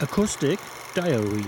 Acoustic Diary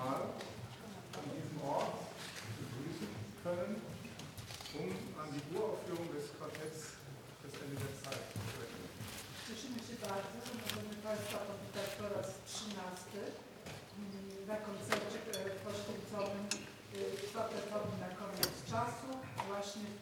Mal an diesem Ort begrüßen können, um an die Uraufführung des Quartetts das Ende der Zeit zu sprechen. Cieszymy się bardzo, że możemy Państwa powitać po raz 13 na koncercie poświęconym kwartetowi na koniec czasu, właśnie w